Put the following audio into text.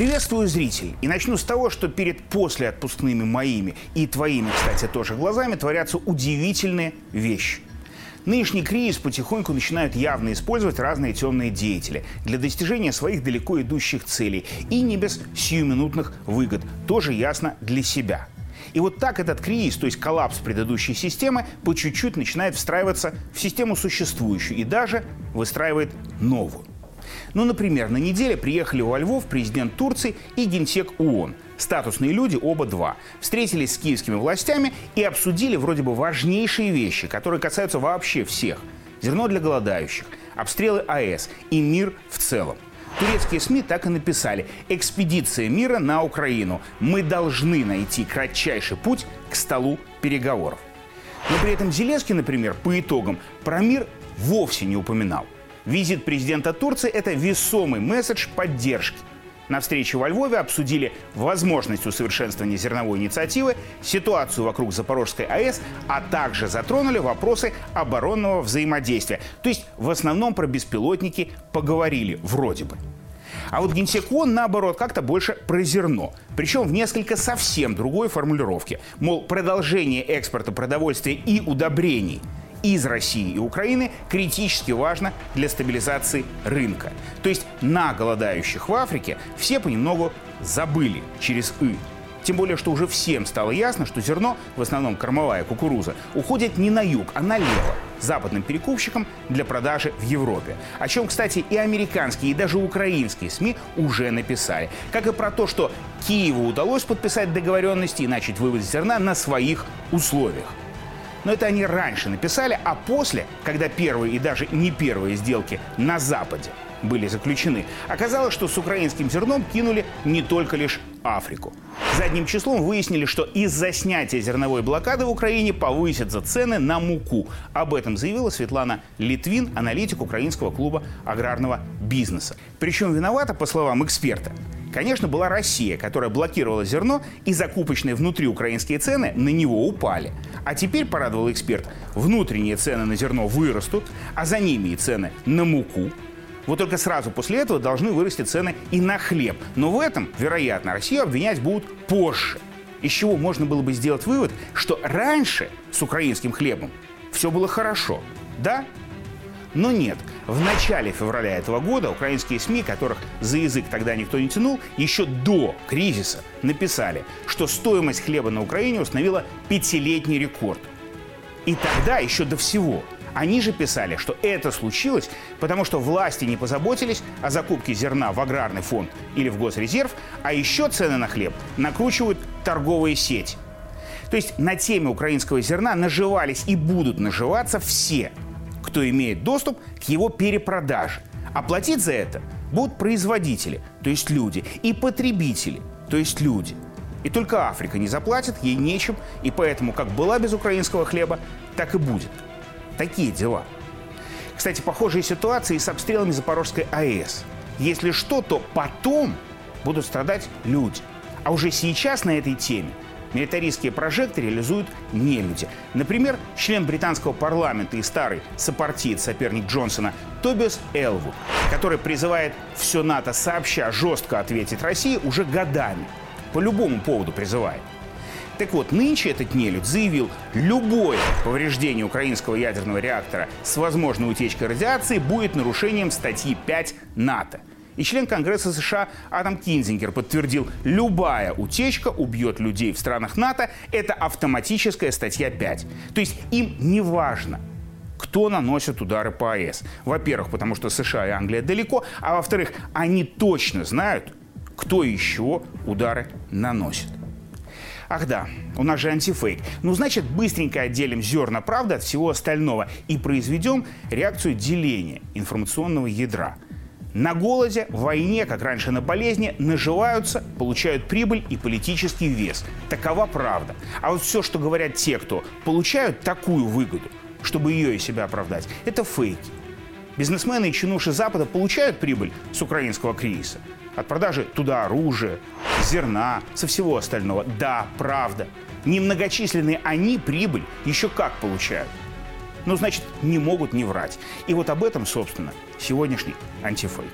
Приветствую зрителей. И начну с того, что перед послеотпускными моими и твоими, кстати, тоже глазами творятся удивительные вещи. Нынешний кризис потихоньку начинают явно использовать разные темные деятели для достижения своих далеко идущих целей и не без сиюминутных выгод, тоже ясно для себя. И вот так этот кризис, то есть коллапс предыдущей системы, по чуть-чуть начинает встраиваться в систему существующую и даже выстраивает новую. Ну, например, на неделе приехали во Львов президент Турции и генсек ООН. Статусные люди, оба два. Встретились с киевскими властями и обсудили вроде бы важнейшие вещи, которые касаются вообще всех. Зерно для голодающих, обстрелы АЭС и мир в целом. Турецкие СМИ так и написали «Экспедиция мира на Украину. Мы должны найти кратчайший путь к столу переговоров». Но при этом Зеленский, например, по итогам про мир вовсе не упоминал – Визит президента Турции – это весомый месседж поддержки. На встрече во Львове обсудили возможность усовершенствования зерновой инициативы, ситуацию вокруг Запорожской АЭС, а также затронули вопросы оборонного взаимодействия. То есть в основном про беспилотники поговорили вроде бы. А вот генсек ООН, наоборот, как-то больше про зерно. Причем в несколько совсем другой формулировке. Мол, продолжение экспорта продовольствия и удобрений – из России и Украины критически важно для стабилизации рынка. То есть на голодающих в Африке все понемногу забыли через «и». Тем более, что уже всем стало ясно, что зерно, в основном кормовая кукуруза, уходит не на юг, а налево, западным перекупщикам для продажи в Европе. О чем, кстати, и американские, и даже украинские СМИ уже написали. Как и про то, что Киеву удалось подписать договоренности и начать вывоз зерна на своих условиях. Но это они раньше написали, а после, когда первые и даже не первые сделки на Западе были заключены, оказалось, что с украинским зерном кинули не только лишь Африку. Задним числом выяснили, что из-за снятия зерновой блокады в Украине повысятся цены на муку. Об этом заявила Светлана Литвин, аналитик украинского клуба аграрного бизнеса. Причем виновата, по словам эксперта, конечно, была Россия, которая блокировала зерно, и закупочные внутри украинские цены на него упали. А теперь, порадовал эксперт, внутренние цены на зерно вырастут, а за ними и цены на муку. Вот только сразу после этого должны вырасти цены и на хлеб. Но в этом, вероятно, Россию обвинять будут позже. Из чего можно было бы сделать вывод, что раньше с украинским хлебом все было хорошо. Да, но нет, в начале февраля этого года украинские СМИ, которых за язык тогда никто не тянул, еще до кризиса написали, что стоимость хлеба на Украине установила пятилетний рекорд. И тогда, еще до всего, они же писали, что это случилось, потому что власти не позаботились о закупке зерна в аграрный фонд или в госрезерв, а еще цены на хлеб накручивают торговые сети. То есть на теме украинского зерна наживались и будут наживаться все – кто имеет доступ к его перепродаже. А платить за это будут производители, то есть люди, и потребители, то есть люди. И только Африка не заплатит, ей нечем, и поэтому как была без украинского хлеба, так и будет. Такие дела. Кстати, похожие ситуации с обстрелами Запорожской АЭС. Если что, то потом будут страдать люди. А уже сейчас на этой теме Милитаристские прожекты реализуют не люди. Например, член британского парламента и старый сопартиец, соперник Джонсона Тобиас Элвуд, который призывает все НАТО сообща жестко ответить России уже годами. По любому поводу призывает. Так вот, нынче этот нелюдь заявил, любое повреждение украинского ядерного реактора с возможной утечкой радиации будет нарушением статьи 5 НАТО. И член Конгресса США Адам Кинзингер подтвердил, любая утечка убьет людей в странах НАТО. Это автоматическая статья 5. То есть им не важно, кто наносит удары по АЭС. Во-первых, потому что США и Англия далеко, а во-вторых, они точно знают, кто еще удары наносит. Ах да, у нас же антифейк. Ну, значит, быстренько отделим зерна правды от всего остального и произведем реакцию деления информационного ядра – на голоде, в войне, как раньше на болезни, наживаются, получают прибыль и политический вес. Такова правда. А вот все, что говорят те, кто получают такую выгоду, чтобы ее и себя оправдать, это фейки. Бизнесмены и чинуши Запада получают прибыль с украинского кризиса. От продажи туда оружия, зерна, со всего остального. Да, правда. Немногочисленные они прибыль еще как получают ну, значит, не могут не врать. И вот об этом, собственно, сегодняшний антифейк.